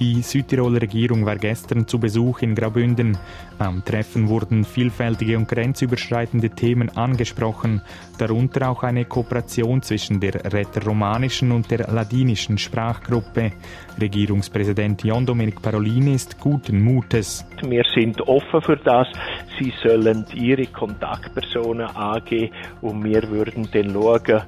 Die Südtiroler Regierung war gestern zu Besuch in Graubünden. Am Treffen wurden vielfältige und grenzüberschreitende Themen angesprochen, darunter auch eine Kooperation zwischen der rätoromanischen und der ladinischen Sprachgruppe. Regierungspräsident John Dominic Parolini ist guten Mutes. Wir sind offen für das. Sie sollen ihre Kontaktpersonen angeben und wir würden dann schauen,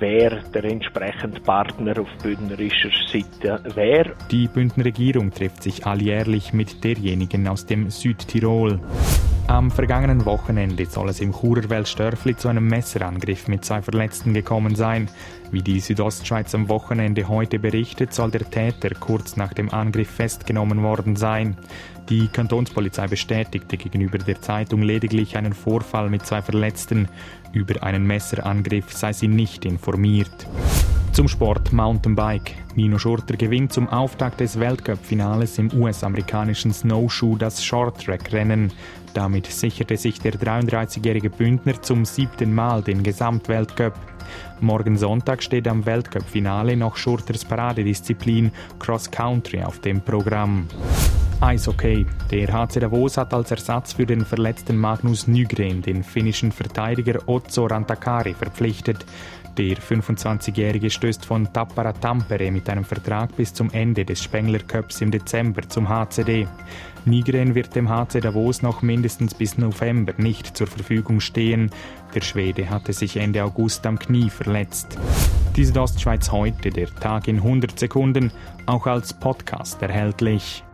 wer der entsprechende Partner auf bündnerischer Seite wäre. Die Bündner Regierung trifft sich alljährlich mit derjenigen aus dem Südtirol. Am vergangenen Wochenende soll es im Churer Weltstörfli zu einem Messerangriff mit zwei Verletzten gekommen sein. Wie die Südostschweiz am Wochenende heute berichtet, soll der Täter kurz nach dem Angriff festgenommen worden sein. Die Kantonspolizei bestätigte gegenüber der Zeitung lediglich einen Vorfall mit zwei Verletzten. Über einen Messerangriff sei sie nicht informiert. Zum Sport Mountainbike. Nino Schurter gewinnt zum Auftakt des Weltcup-Finales im US-amerikanischen Snowshoe das Shorttrack-Rennen. Damit sicherte sich der 33-jährige Bündner zum siebten Mal den Gesamtweltcup. Morgen Sonntag steht am Weltcup-Finale noch Schurters Paradedisziplin Cross Country auf dem Programm. Eishockey. Der HC Davos hat als Ersatz für den verletzten Magnus Nygren den finnischen Verteidiger Otso Rantakari verpflichtet. Der 25-Jährige stößt von Tappara Tampere mit einem Vertrag bis zum Ende des Spengler Cups im Dezember zum HCD. Nigren wird dem HC Davos noch mindestens bis November nicht zur Verfügung stehen. Der Schwede hatte sich Ende August am Knie verletzt. Die Südostschweiz heute, der Tag in 100 Sekunden, auch als Podcast erhältlich.